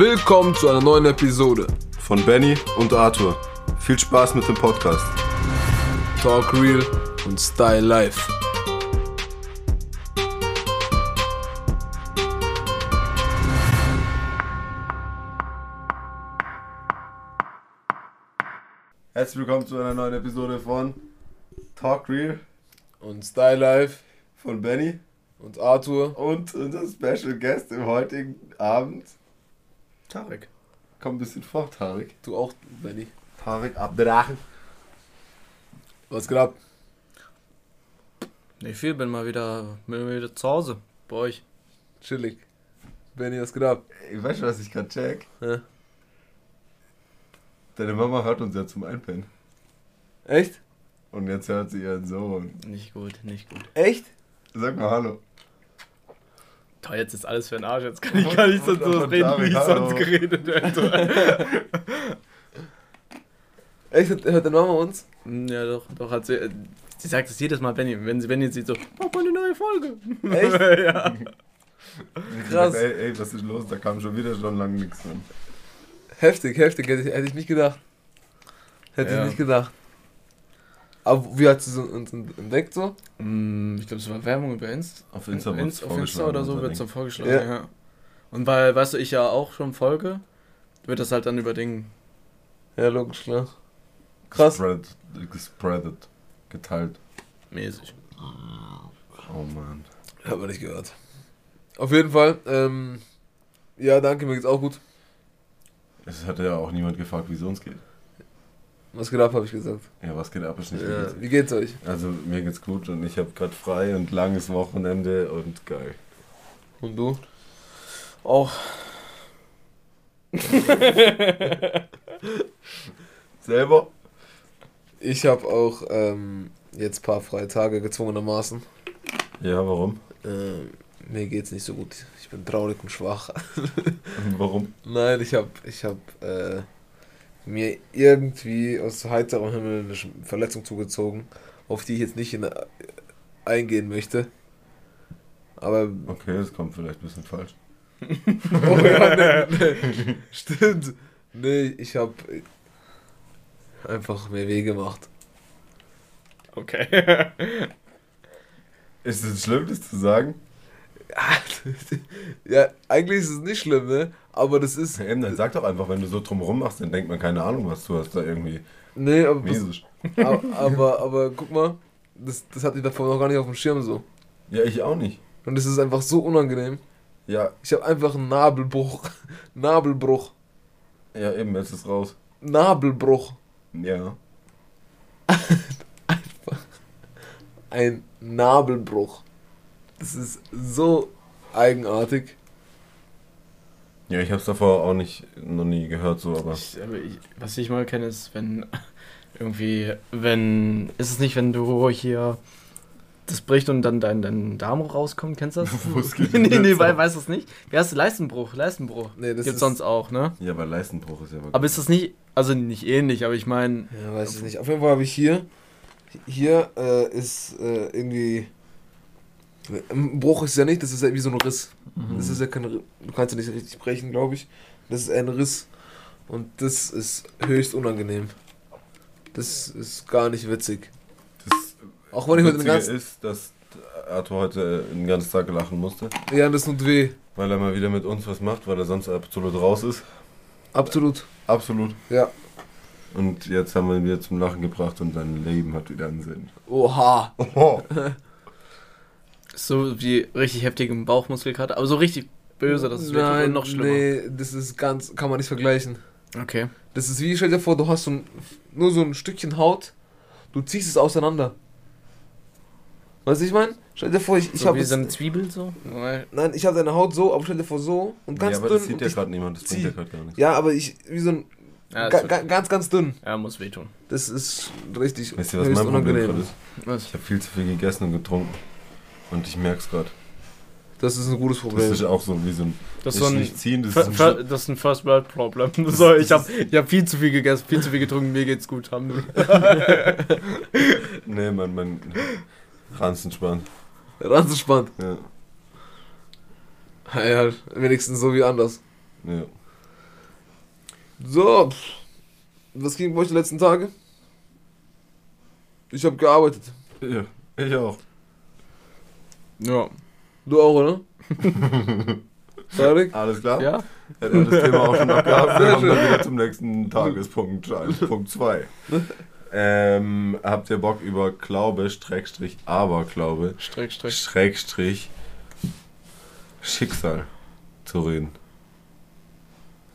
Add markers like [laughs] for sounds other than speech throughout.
Willkommen zu einer neuen Episode von Benny und Arthur. Viel Spaß mit dem Podcast. Talk Real und Style Life. Herzlich willkommen zu einer neuen Episode von Talk Real Und Style Life von Benny und Arthur. und unser Special Guest im heutigen Abend. Tarek. Komm ein bisschen vor, Tarek. Du auch, Benny. Tarek Abdrachen. Was geht ab? Nicht viel, bin mal wieder, bin mal wieder zu Hause bei euch. Chillig. Benny, was geht ab? Ey, weißt du, was ich gerade check? Ja. Deine Mama hört uns ja zum Einpennen. Echt? Und jetzt hört sie ihren Sohn. Nicht gut, nicht gut. Echt? Sag mal Hallo. Toll, jetzt ist alles für den Arsch. Jetzt kann ich gar nicht so reden, wie ich hallo. sonst geredet hätte. [laughs] Echt? Hört deine Mama uns? Hm, ja, doch, doch hat sie. äh, Sie sagt es jedes Mal, wenn, ihr- wenn sie wenn ihr sieht, so, mach mal eine neue Folge. Echt? [laughs] ja. [laughs] Krass. Ey, ey, was ist los? Da kam schon wieder schon lange nichts drin. Heftig, heftig. Hätte ich, hätte ich nicht gedacht. Hätte Ja. ich nicht gedacht. Aber wie hat sie so uns entdeckt so? Hm, Ich glaube, es war Werbung über Insta. Auf Insta, Insta, auf Insta oder so wird es dann vorgeschlagen, Ja. ja. Und weil, weißt du, ich ja auch schon folge, wird das halt dann über Ding. Ja, logisch, klar. Krass. Gespreadet, gespreadet, geteilt. mäßig. Oh man. Hat man nicht gehört. Auf jeden Fall, ähm, ja, danke, mir geht's auch gut. Es hat ja auch niemand gefragt, wie es uns geht. Was geht ab, habe ich gesagt. Ja, was geht ab, ist nicht Ja, wie geht's euch? Also mir geht's gut und ich habe gerade frei und langes Wochenende und geil. Und du? Auch. [laughs] Selber? Ich habe auch ähm, jetzt ein paar freie Tage gezwungenermaßen. Ja, warum? Ähm, mir geht's nicht so gut. Ich bin traurig und schwach. [laughs] warum? Nein, ich habe ich hab, äh, mir irgendwie aus heiterem Himmel eine Verletzung zugezogen, auf die ich jetzt nicht in, äh, eingehen möchte. Aber Okay, das kommt vielleicht ein bisschen falsch. Oh ja, [laughs] nee, nee. Stimmt. Nee, ich hab einfach mehr weh gemacht. Okay. [laughs] Ist es schlimm, das zu sagen? Ja, eigentlich ist es nicht schlimm, ne? Aber das ist. Ja, eben, dann sag doch einfach, wenn du so drumherum machst, dann denkt man keine Ahnung, was du hast da irgendwie Nee, aber, mäßig. [laughs] aber, aber, aber guck mal, das, das hatte ich davor noch gar nicht auf dem Schirm so. Ja, ich auch nicht. Und es ist einfach so unangenehm. Ja, Ich habe einfach einen Nabelbruch. [laughs] Nabelbruch. ja, eben, jetzt ist raus. Nabelbruch. Ja. [laughs] Ein Nabelbruch. Das ist so eigenartig. Ja, ich hab's davor auch nicht, noch nie gehört, so, aber. Ich, aber ich, was ich mal kenne, ist, wenn [laughs] irgendwie, wenn, ist es nicht, wenn du hier das bricht und dann dein, dein Darm rauskommt, kennst du das? [laughs] Wo es geht nee, nee, jetzt weil, weißt du es nicht? Wie heißt du? Leistenbruch, Leistenbruch. Nee, das Gibt's sonst auch, ne? Ja, aber Leistenbruch ist ja Aber ist das nicht, also nicht ähnlich, aber ich meine, Ja, weiß ich nicht. Auf jeden Fall habe ich hier. Hier äh, ist äh, irgendwie. Ein Bruch ist ja nicht, das ist ja wie so ein Riss. Das ist ja kein. Du kannst ja nicht richtig brechen, glaube ich. Das ist ein Riss. Und das ist höchst unangenehm. Das ist gar nicht witzig. Das Auch wenn ich heute den Witzige ganzen. ist, dass Arthur heute den ganzen Tag lachen musste, Ja, das tut weh. weil er mal wieder mit uns was macht, weil er sonst absolut raus ist. Absolut. Absolut. Ja. Und jetzt haben wir ihn wieder zum Lachen gebracht und sein Leben hat wieder einen Sinn. Oha. Oh. [laughs] so wie richtig heftigem Bauchmuskelkater, aber so richtig böse, das ist Nein, wirklich noch schlimmer. Nee, das ist ganz. Kann man nicht vergleichen. Okay. Das ist wie, stell dir vor, du hast so ein, nur so ein Stückchen Haut, du ziehst es auseinander. Weißt du, ich meine? Stell dir vor, ich, ich so habe wie so eine Zwiebel so? Nein, ich habe deine Haut so, aber stell dir vor so und ganz ja, aber dünn. das sieht ja gerade niemand, das bringt zieh. ja gerade gar nichts. ja, aber ich, wie so ein, Ja, ga, ga, ganz, ganz dünn. ja, muss wehtun. Das ist richtig Wisst ihr, was mein Problem unangenehm. gerade ist? Was? Ich habe viel zu viel gegessen und getrunken. Und ich merk's gerade. Das ist ein gutes Das Problem. ist auch so wie so ein. Das so ein, nicht ziehen, das ist ein das ist ein First World Problem. [laughs] [laughs] So, ich habe ich hab viel zu viel gegessen, viel zu viel getrunken, mir geht's gut. Haben wir. [laughs] Nee, mein, mein Ranzen spannt. Ranzenspannt. Ja. Ja, wenigstens so wie anders. ja. So, was ging bei euch die letzten Tage? Ich habe gearbeitet. Ja, ich auch. Ja. Du auch, oder? [laughs] Fertig? Alles klar? Ja? Hätten wir das Thema auch schon abgehabt. Wir kommen dann wieder zum nächsten Tagespunkt, also [laughs] Punkt 2. Ähm, habt ihr Bock über Glaube, Streckstrich, Aberglaube, Streck, Streck. Schrägstrich, Schicksal zu reden?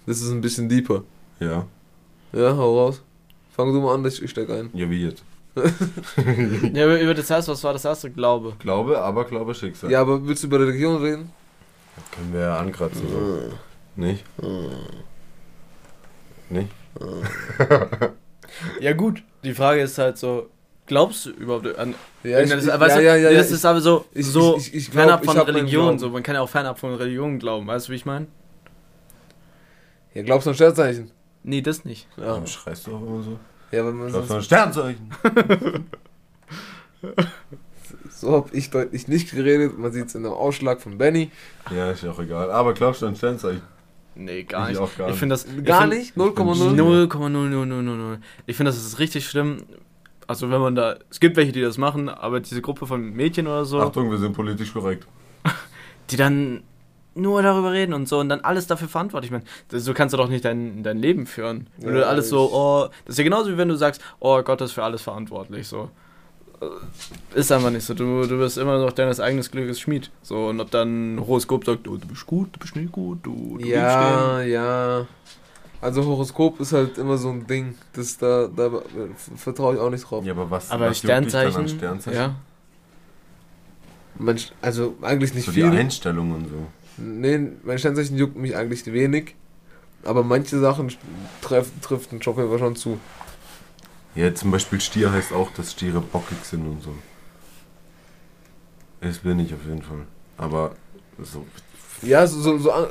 Das ist ein bisschen deeper. Ja? Ja, hau raus. Fang du mal an, ich, ich steig ein. Ja, wie jetzt? [laughs] Ja, über- über das erste, was war das erste? Glaube. Glaube, Aberglaube, Schicksal. Ja, aber willst du über Religion reden? Können wir ja ankratzen. So. Nicht? Nicht? Ja, gut. Die Frage ist halt so, glaubst du überhaupt an. Ja, ich, das, ich, weißt ja, ja, ja, das ich- ist aber so, ich- so ich- ich- ich glaub, fernab von Religion. So. Man kann ja auch fernab von Religion glauben. Weißt du, wie ich meine? Ja, glaubst du an Sternzeichen? Nee, das nicht. Ja. Warum schreist du auch immer so? Ja, wenn man sonst, du an Sternzeichen? [laughs] so hab ich deutlich nicht geredet. Man sieht es in dem Ausschlag von Benny. Ja, ist ja auch egal. Aber glaubst du an Sternzeichen? Nee, gar Ich nicht. auch gar ich nicht. finde das. Gar ich nicht? find- 0,0? 0,00000. Ich finde, das ist richtig schlimm. Also, wenn man da. Es gibt welche, die das machen, aber diese Gruppe von Mädchen oder so, Achtung, wir sind politisch korrekt. [laughs] die dann nur darüber reden und so und dann alles dafür verantwortlich machen. Das- So kannst du doch nicht dein, dein Leben führen. Wenn Ja, du alles so, oh. Das ist ja genauso wie wenn du sagst, oh Gott ist für alles verantwortlich. So. Äh, Ist einfach nicht so. Du, du bist immer noch deines eigenen Glückes Schmied. So, und ob dann ein Horoskop sagt, oh, du bist gut, du bist nicht gut, du, du Ja, ja. Also Horoskop ist halt immer so ein Ding. Das da, da vertraue ich auch nicht drauf. Ja, aber was, Aber was juckt dich dann an Sternzeichen, Sternzeichen? ja. Mensch, also eigentlich nicht So die viel. Einstellung und so. Nee, mein Sternzeichen juckt mich eigentlich wenig. Aber manche Sachen treff, trifft ein Job schon zu. Ja, zum Beispiel Stier heißt auch, dass Stiere bockig sind und so. Das bin ich auf jeden Fall. Aber so Ja, so, so, so an,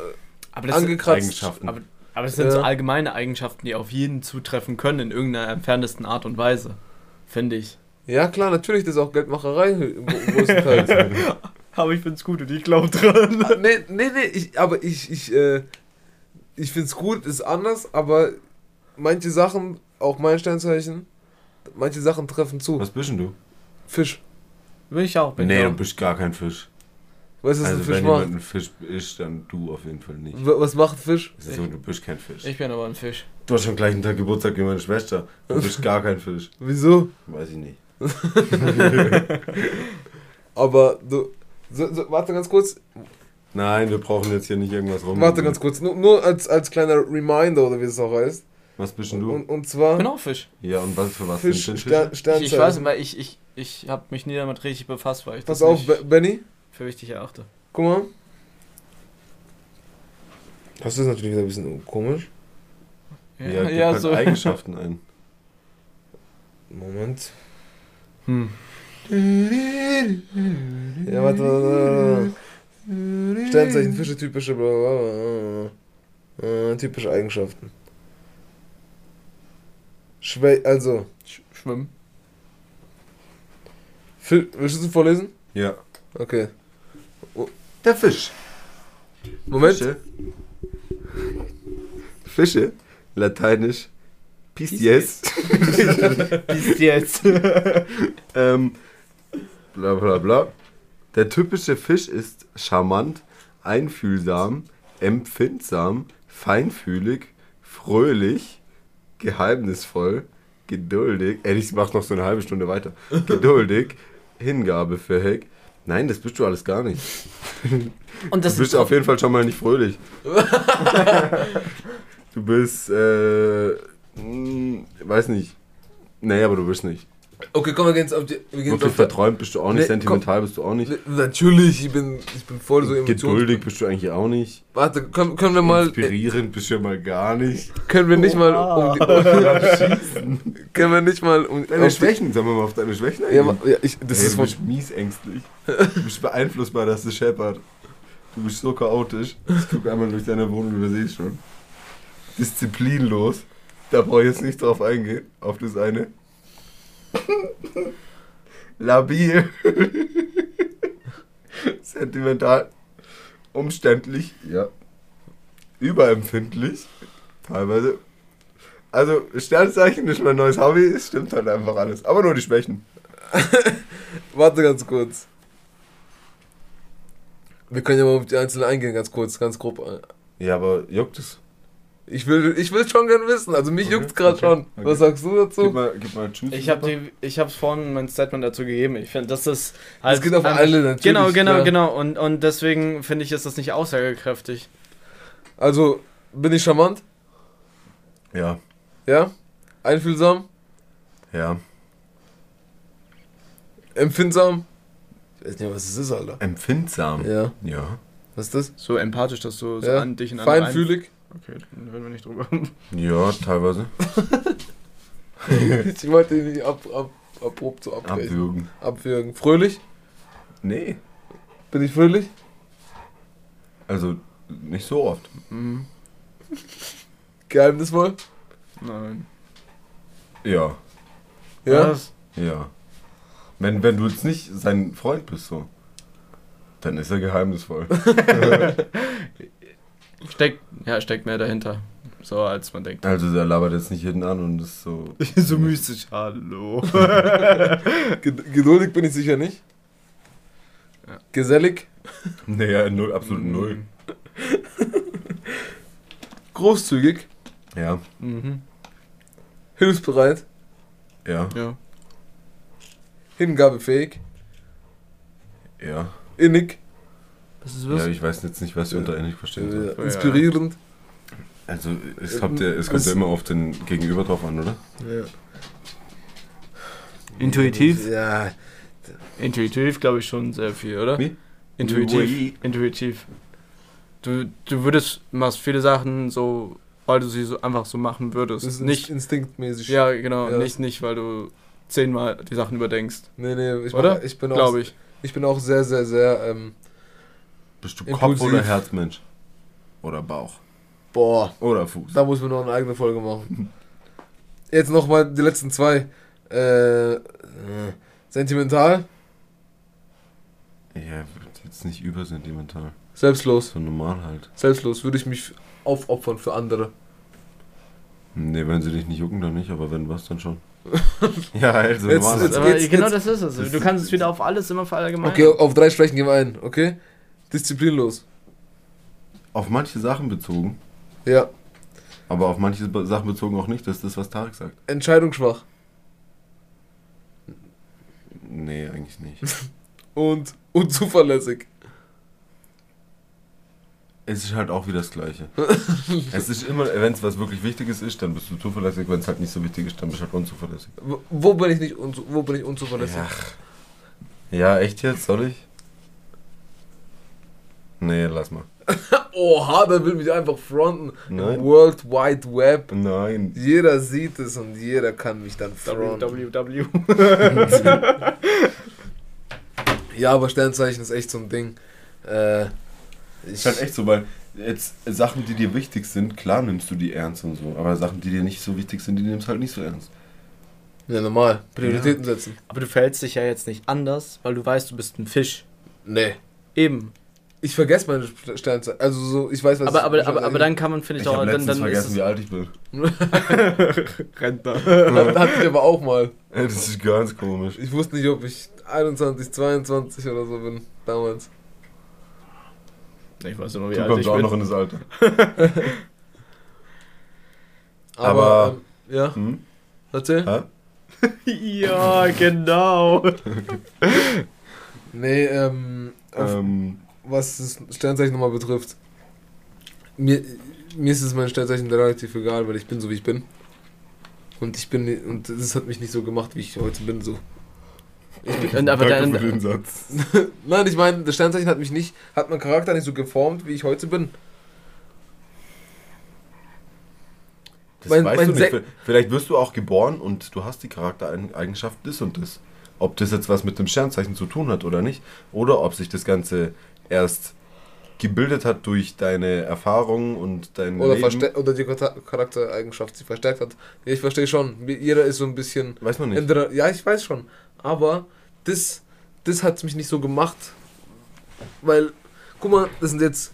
Aber das, sind, angekratzt. Eigenschaften. aber, aber das sind Ja. so allgemeine Eigenschaften, die auf jeden zutreffen können, in irgendeiner entferntesten Art und Weise. Finde ich. Ja, klar, natürlich, das ist auch Geldmacherei im gro- größtenteils. Aber ich finde es gut und ich glaube dran. Ah, nee, nee, nee, ich, aber ich, ich, äh, ich find's gut, ist anders, aber manche Sachen, auch mein Sternzeichen, manche Sachen treffen zu. Was bist denn du? Fisch. Will ich auch. bin nee, ich du bist gar kein Fisch. Weißt du, was Also ein Fisch wenn macht? jemand ein Fisch ist, dann du auf jeden Fall nicht. W- Was macht ein Fisch? Das ist so, du bist kein Fisch. Ich bin aber ein Fisch. Du hast am gleichen Tag Geburtstag wie meine Schwester. Du bist gar kein Fisch. [laughs] Wieso? Weiß ich nicht. [laughs] Aber du. So, so, warte ganz kurz. Nein, wir brauchen jetzt hier nicht irgendwas rum. Warte ganz kurz. Nur, nur als, als kleiner Reminder, oder wie es auch heißt. Was bist denn du? Und, und zwar. Ich bin auch Fisch. Ja, und was für was Fisch, sind Stern? Sternzeichen. Ich, ich weiß, weil ich, ich, ich habe mich nie damit richtig befasst, weil ich Pass das auf, nicht Be- Benny. für wichtig erachte. Guck mal. Das ist natürlich wieder ein bisschen komisch. Ja, gib halt Eigenschaften ein. Moment. Hm. Ja, warte, warte, warte. Sternzeichen, Fische, typische, bla, bla, bla. Äh, typische Eigenschaften. Schwä also, Sch Schwimmen. Fi willst du es vorlesen? Ja. Okay. Der Fisch. Moment. Fische. Fische. Lateinisch. Pisces. Bis jetzt. ähm, bla bla bla. Der typische Fisch ist charmant, einfühlsam, empfindsam, feinfühlig, fröhlich, geheimnisvoll, geduldig. Ey, ich mach noch so eine halbe Stunde weiter. [laughs] Geduldig, hingabefähig. Nein, das bist du alles gar nicht. Und das Du bist ist auf jeden Fall schon mal nicht fröhlich. [laughs] du bist, äh, mh, weiß nicht. Nee, aber du bist nicht. Okay, komm, wir gehen jetzt auf die. Wir Wirklich auf verträumt bist du auch nicht, Nee, sentimental bist du auch nicht. Natürlich, ich bin, ich bin voll so emotions. Geduldig bist du eigentlich auch nicht. Warte, können, können wir mal. Inspirierend bist du ja mal gar nicht. Können wir nicht mal um die. [laughs] können wir nicht mal um. Deine Schwächen, sollen wir mal auf deine Schwächen Ja, ja ich, das Ey, ist du bist mies ängstlich. Du bist beeinflussbar, dass du scheppert. Du bist so chaotisch. Ich gucke einmal durch deine Wohnung, du siehst schon. Disziplinlos. Da brauche ich jetzt nicht drauf eingehen, auf das eine. [laughs] Labil. Sentimental. Umständlich, ja. Überempfindlich. Teilweise. Also, Sternzeichen ist mein neues Hobby, es stimmt halt einfach alles. Aber nur die Schwächen. [laughs] Warte ganz kurz. Wir können ja mal auf die Einzelnen eingehen, ganz kurz, ganz grob. Ja, aber juckt es? Ich will, ich will schon gerne wissen, also mich Okay, juckt's gerade okay, schon. okay. Was sagst du dazu? Gib mal, gib mal Tschüss. Ich habe die, ich habe vorhin mein Statement dazu gegeben. Ich finde, das ist halt Das geht auf einfach- alle natürlich. Genau, genau, ja. genau. Und, und deswegen finde ich, ist das nicht aussagekräftig. Also, bin ich charmant? Ja, Ja? Einfühlsam? ja. Empfindsam? Ich weiß nicht, was es ist, Alter. Empfindsam. Ja. Ja. Was ist das? So empathisch, dass du so ja. an dich in andere Feinfühlig? Okay, dann reden wir nicht drüber. [laughs] Ja, teilweise. [laughs] ich wollte ihn nicht ab, ab, abrupt so abbrechen. Abwürgen. Abwürgen. Fröhlich? Nee. Bin ich fröhlich? Also, nicht so oft. Mhm. Geheimnisvoll? Nein. Ja. Ja? Was? Ja. Wenn, wenn du jetzt nicht sein Freund bist, so. Dann ist er geheimnisvoll. [laughs] Steckt, ja, steckt mehr dahinter. So, als man denkt. Also, der labert jetzt nicht jeden an und ist so. [laughs] so mystisch, hallo. [laughs] Ged- Geduldig bin ich sicher nicht. Ja. Gesellig? Naja, null, absolut null. [laughs] Großzügig? Ja, Mhm. Hilfsbereit? ja, Ja. Hingabefähig? ja. Innig? Das ist Ja, ich weiß jetzt nicht, was ihr unter ähnlich versteht. Äh, Ja. inspirierend? Also, es kommt, ja, es kommt ja immer auf den Gegenüber drauf an, oder? Ja. Intuitiv? Ja. Intuitiv glaube ich schon sehr viel, oder? Wie? Intuitiv. Ui. Intuitiv. Du, du würdest, machst viele Sachen so, weil du sie so einfach so machen würdest. Das ist nicht, instinktmäßig. ja, genau, Ja. nicht, nicht, weil du zehnmal die Sachen überdenkst. Nee, nee, ich, Oder? Mach, ich bin auch. Glaube ich. Ich bin auch sehr, sehr, sehr. Ähm, Bist du Impulsiv. Kopf- oder Herzmensch? Oder Bauch? boah, Oder Fuß? da muss man noch eine eigene Folge machen. [laughs] Jetzt nochmal die letzten zwei. Äh, äh, sentimental, Ja, jetzt nicht übersentimental. selbstlos. So normal halt. Selbstlos würde ich mich aufopfern für andere. Nee, wenn sie dich nicht jucken, dann nicht, aber wenn was, dann schon. [laughs] ja, also Jetzt- normal jetzt- halt. Genau jetzt- das ist es. Du kannst es wieder auf alles immer verallgemeinern. Okay, auf drei Schwächen gehen wir ein, okay? Disziplinlos. Auf manche Sachen bezogen, Ja. aber auf manche Sachen bezogen auch nicht. Das ist das, was Tarek sagt. Entscheidungsschwach. Nee, eigentlich nicht. [laughs] Und unzuverlässig. es ist halt auch wieder das Gleiche. [laughs] es ist immer, wenn es was wirklich Wichtiges ist, dann bist du zuverlässig. Wenn es halt nicht so wichtig ist, dann bist du halt unzuverlässig. Wo, wo bin ich nicht wo bin ich unzuverlässig? Ja. ja, echt jetzt? Soll ich? Nee, lass mal. [laughs] Oha, der will mich einfach fronten. Nein. World Wide Web. Nein. Jeder sieht es und jeder kann mich dann fronten. www. [laughs] Ja, aber Sternzeichen ist echt so ein Ding. Äh, ich, Ist halt echt so, weil jetzt Sachen, die dir wichtig sind, klar nimmst du die ernst und so. Aber Sachen, die dir nicht so wichtig sind, die nimmst du halt nicht so ernst. Ja, normal. Prioritäten setzen. Aber du verhältst dich ja jetzt nicht anders, weil du weißt, du bist ein Fisch. Nee. Eben. Ich vergesse meine Sternzeichen. Also so, ich weiß, was Aber, ich- aber, aber, aber dann kann man, finde ich, Ich auch. habe Dann, dann ist vergessen, wie alt ich bin. [laughs] Rentner. Hat- Hatte ich aber auch mal. Ey, Das ist ganz komisch. Ich wusste nicht, ob ich 21, 22 oder so bin. Damals. Ich weiß nur, wie Du alt kommst ich auch bin. noch in das Alter. [laughs] Aber, Aber- ähm, ja, Hm? erzähl. Hä? [laughs] ja, genau. Nee, ähm, Ähm, was das Sternzeichen nochmal betrifft. Mir, mir ist es mein Sternzeichen relativ egal, weil ich bin so wie ich bin. Und ich bin und das hat mich nicht so gemacht, wie ich heute bin. So. [laughs] Und, aber danke dann, für den Satz. [laughs] Nein, ich meine, das Sternzeichen hat mich nicht, hat meinen Charakter nicht so geformt, wie ich heute bin. Das Mein- weißt mein du nicht. Vielleicht wirst du auch geboren und du hast die Charaktereigenschaft das und das. Ob das jetzt was mit dem Sternzeichen zu tun hat oder nicht. Oder ob sich das Ganze erst gebildet hat durch deine Erfahrungen und dein Oder, Leben. oder die Chara- Charaktereigenschaft sie verstärkt hat. Ja, ich verstehe schon. Jeder ist so ein bisschen. Weiß man nicht. Ja, ich weiß schon. Aber das, das hat mich nicht so gemacht. Weil, guck mal, das sind jetzt.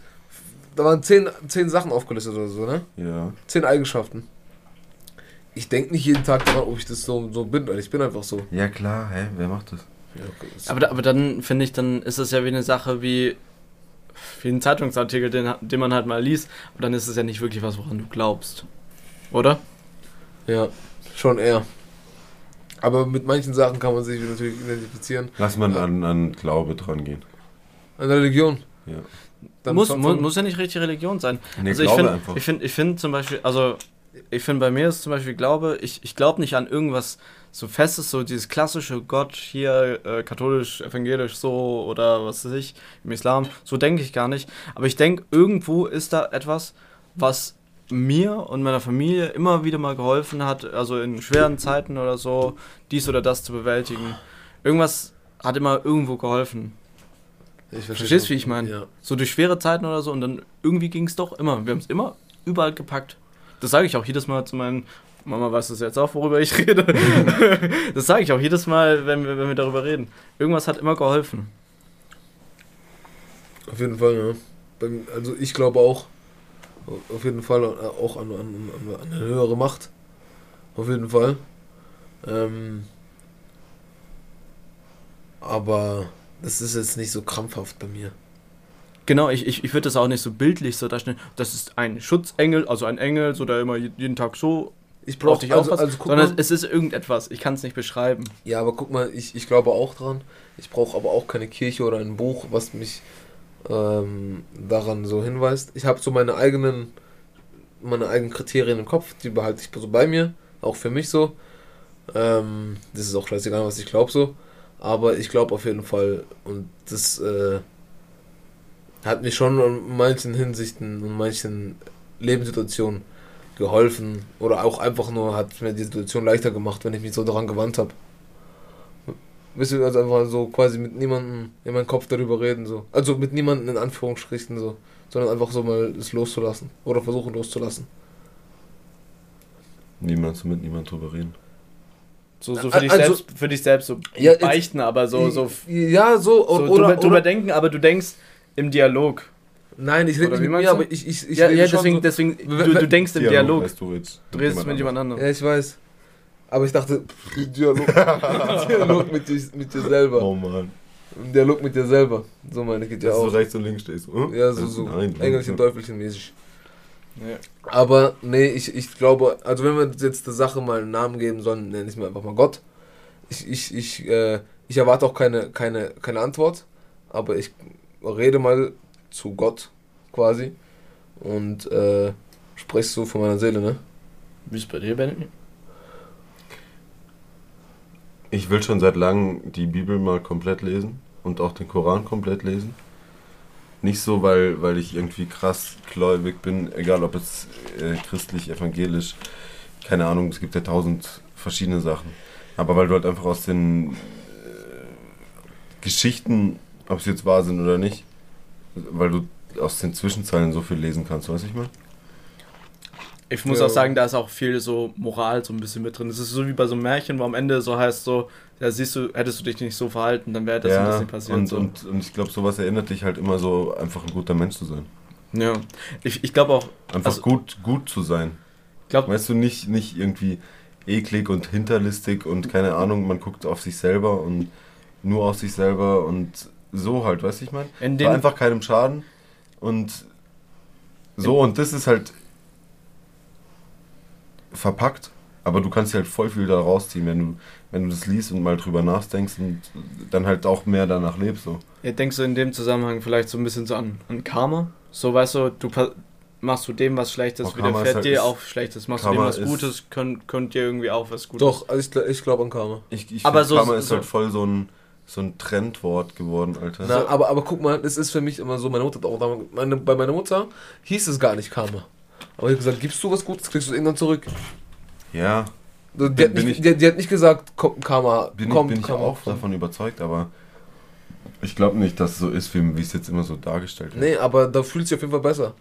Da waren zehn, zehn Sachen aufgelistet oder so, ne? Ja. Zehn Eigenschaften. ich denke nicht jeden Tag daran, ob ich das so, so bin, weil ich bin einfach so. Ja klar, hä? Wer macht das? Aber, aber dann finde ich, dann ist es ja wie eine Sache wie, wie ein Zeitungsartikel, den, den man halt mal liest, aber dann ist es ja nicht wirklich was, woran du glaubst. Oder? ja, schon eher. Aber mit manchen Sachen kann man sich natürlich identifizieren. Lass man an, an Glaube dran gehen. An Religion. Ja. Muss, von- mu von- muss ja nicht richtig Religion sein. Nee, also ich finde einfach. ich find, ich find zum Beispiel, also ich finde bei mir ist zum Beispiel Glaube, ich, ich glaube nicht an irgendwas so Festes, so dieses klassische Gott hier, äh, katholisch, evangelisch so oder was weiß ich, im Islam, so denke ich gar nicht. Aber ich denke, irgendwo ist da etwas, was mir und meiner Familie immer wieder mal geholfen hat, also in schweren Zeiten oder so, dies oder das zu bewältigen. Irgendwas hat immer irgendwo geholfen. Ich verstehe Verstehst, schon. wie ich meine? Ja. So durch schwere Zeiten oder so und dann irgendwie ging es doch immer. Wir haben es immer überall gepackt. Das sage ich auch jedes Mal zu meinen. Mama weiß das jetzt auch, worüber ich rede. [laughs] das sage ich auch jedes Mal, wenn wir, wenn wir darüber reden. Irgendwas hat immer geholfen. Auf jeden Fall, ja. Also ich glaube auch, auf jeden Fall auch an, an, an, an eine höhere Macht. Auf jeden Fall. Ähm, aber das ist jetzt nicht so krampfhaft bei mir. Genau, ich, ich, ich würde das auch nicht so bildlich so darstellen. Das ist ein Schutzengel, also ein Engel, so der immer jeden Tag so Ich brauche dich also, also sondern mal, es ist irgendetwas. Ich kann es nicht beschreiben. Ja, aber guck mal, ich, ich glaube auch dran. Ich brauche aber auch keine Kirche oder ein Buch, was mich ähm, daran so hinweist. Ich habe so meine eigenen, meine eigenen Kriterien im Kopf, die behalte ich so bei mir, auch für mich so. Ähm, das ist auch scheißegal, was ich glaube so. Aber ich glaube auf jeden Fall, und das äh, hat mir schon in manchen Hinsichten und manchen Lebenssituationen geholfen. Oder auch einfach nur hat mir die Situation leichter gemacht, wenn ich mich so daran gewandt habe. Wisst ihr, also einfach so quasi mit niemandem in meinem Kopf darüber reden, so. Also mit niemandem in Anführungsstrichen, so. Sondern einfach so mal es loszulassen. Oder versuchen loszulassen. Niemand so mit niemand drüber reden. So, so für, dich Also- selbst, für dich selbst so Ja, jetzt- beichten, aber so, so, Ja, so. so Oder, drüber, oder, drüber denken, aber du denkst im Dialog. Nein, ich rede nicht mit mir, aber ich, ich, ich ja, rede ja, schon deswegen, so. deswegen Wenn- du, du denkst im Dialog. Weißt du jetzt Du redest mit jemand anderem. Ja, ich weiß. Aber ich dachte, [laughs] Dialog, Dialog mit, dir, mit dir selber. Oh Mann. Dialog mit dir selber. So meine geht ja Dass du auch. rechts und links stehst. hm? Ja, so, so Nein, Engelchen, nein. Teufelchen mäßig. Ja. Aber nee, ich, ich glaube, also wenn wir jetzt der Sache mal einen Namen geben sollen, nenne ich mir einfach mal Gott. Ich, ich, ich, äh, ich erwarte auch keine, keine, keine Antwort, aber ich rede mal zu Gott quasi und äh, spreche so von meiner Seele, ne? Wie ist bei dir, Benny? Ich will schon seit langem die Bibel mal komplett lesen und auch den Koran komplett lesen. Nicht so, weil, weil ich irgendwie krass gläubig bin, egal ob es äh, christlich, evangelisch, keine Ahnung, es gibt ja tausend verschiedene Sachen. Aber weil du halt einfach aus den äh, Geschichten, ob sie jetzt wahr sind oder nicht, weil du aus den Zwischenzeilen so viel lesen kannst, weißt du, ich meine? Ich muss Ja. auch sagen, da ist auch viel so Moral so ein bisschen mit drin. Es ist so wie bei so einem Märchen, wo am Ende so heißt so, ja siehst du, hättest du dich nicht so verhalten, dann wäre das und das nicht passiert. und, so. und, und ich glaube, sowas erinnert dich halt immer so, einfach ein guter Mensch zu sein. ja. Ich, ich glaube auch, Einfach Also- gut, gut zu sein. glaub, Weißt du, nicht, nicht irgendwie eklig und hinterlistig und keine Ahnung, man guckt auf sich selber und nur auf sich selber und so halt, weißt du, ich meine? dem, einfach keinem Schaden und so und das ist halt verpackt, aber du kannst dir halt voll viel da rausziehen, wenn du, wenn du das liest und mal drüber nachdenkst und dann halt auch mehr danach lebst. So. ja, denkst du in dem Zusammenhang vielleicht so ein bisschen so an, an Karma? So weißt du, du machst du dem was Schlechtes, Oh, widerfährt ist halt- dir auch Schlechtes, machst Karma du dem was ist- Gutes, könnt, könnt dir irgendwie auch was Gutes. Doch, ich, ich glaube an Karma. Ich, ich Aber find, so- Karma ist so- halt voll so ein, so ein Trendwort geworden, Alter. Na, aber, aber guck mal, das ist für mich immer so, meine Mutter hat auch meine, bei meiner Mutter hieß es gar nicht Karma. Aber ich habe gesagt, gibst du was Gutes, kriegst du es irgendwann zurück. ja, Die, Bin- hat nicht, ich- die, die hat nicht gesagt, komm, Karma, bin, kommt, ich, bin ich Karma. auch davon überzeugt, aber ich glaube nicht, dass es so ist, wie es jetzt immer so dargestellt wird. Nee, aber da fühlst du dich auf jeden Fall besser.